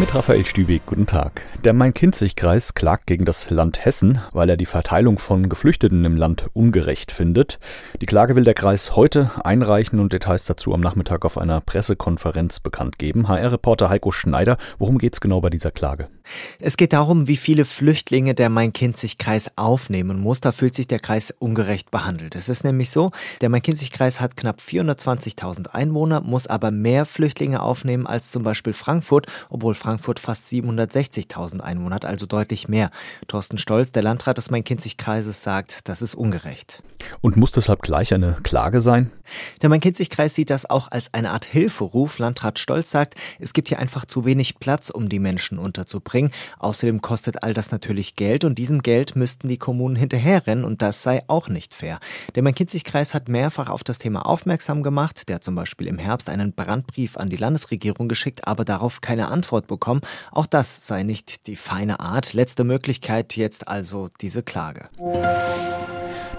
Mit Raphael Stübig, guten Tag. Der Main-Kinzig-Kreis klagt gegen das Land Hessen, weil er die Verteilung von Geflüchteten im Land ungerecht findet. Die Klage will der Kreis heute einreichen und Details dazu am Nachmittag auf einer Pressekonferenz bekannt geben. HR-Reporter Heiko Schneider, worum geht es genau bei dieser Klage? Es geht darum, wie viele Flüchtlinge der Main-Kinzig-Kreis aufnehmen muss. Da fühlt sich der Kreis ungerecht behandelt. Es ist nämlich so, der Main-Kinzig-Kreis hat knapp 420.000 Einwohner, muss aber mehr Flüchtlinge aufnehmen als zum Beispiel Frankfurt, obwohl Frankfurt fast 760.000 Einwohner hat, also deutlich mehr. Thorsten Stolz, der Landrat des Main-Kinzig-Kreises, sagt, das ist ungerecht. Und muss deshalb gleich eine Klage sein? Der Main-Kinzig-Kreis sieht das auch als eine Art Hilferuf. Landrat Stolz sagt, es gibt hier einfach zu wenig Platz, um die Menschen unterzubringen. Außerdem kostet all das natürlich Geld und diesem Geld müssten die Kommunen hinterherrennen und das sei auch nicht fair. Der Main-Kinzig-Kreis hat mehrfach auf das Thema aufmerksam gemacht. Der hat zum Beispiel im Herbst einen Brandbrief an die Landesregierung geschickt, aber darauf keine Antwort bekommen. Auch das sei nicht die feine Art. Letzte Möglichkeit jetzt also diese Klage.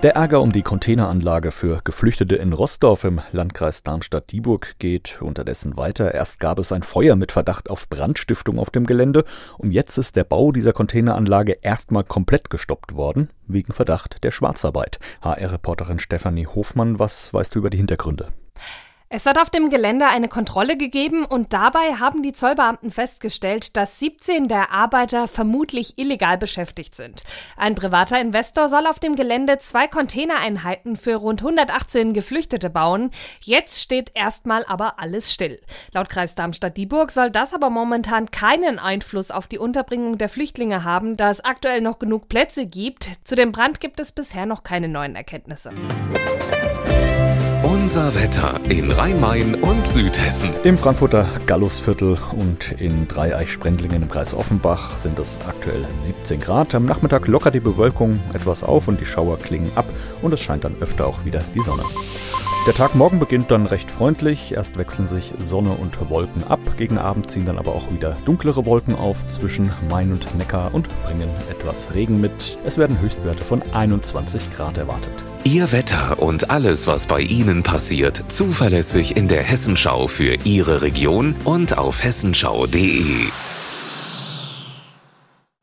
Der Ärger um die Containeranlage für Geflüchtete in Rossdorf im Landkreis Darmstadt-Dieburg geht unterdessen weiter. Erst gab es ein Feuer mit Verdacht auf Brandstiftung auf dem Gelände und jetzt ist der Bau dieser Containeranlage erstmal komplett gestoppt worden, wegen Verdacht der Schwarzarbeit. HR-Reporterin Stefanie Hofmann, was weißt du über die Hintergründe? Es hat auf dem Gelände eine Kontrolle gegeben und dabei haben die Zollbeamten festgestellt, dass 17 der Arbeiter vermutlich illegal beschäftigt sind. Ein privater Investor soll auf dem Gelände zwei Containereinheiten für rund 118 Geflüchtete bauen. Jetzt steht erstmal aber alles still. Laut Kreis Darmstadt-Dieburg soll das aber momentan keinen Einfluss auf die Unterbringung der Flüchtlinge haben, da es aktuell noch genug Plätze gibt. Zu dem Brand gibt es bisher noch keine neuen Erkenntnisse. Unser Wetter in Rhein-Main und Südhessen. Im Frankfurter Gallusviertel und in Dreieich-Sprendlingen im Kreis Offenbach sind es aktuell 17 Grad. Am Nachmittag lockert die Bewölkung etwas auf und die Schauer klingen ab und es scheint dann öfter auch wieder die Sonne. Der Tag morgen beginnt dann recht freundlich. Erst wechseln sich Sonne und Wolken ab. Gegen Abend ziehen dann aber auch wieder dunklere Wolken auf zwischen Main und Neckar und bringen etwas Regen mit. Es werden Höchstwerte von 21 Grad erwartet. Ihr Wetter und alles, was bei Ihnen passiert, zuverlässig in der Hessenschau für Ihre Region und auf hessenschau.de.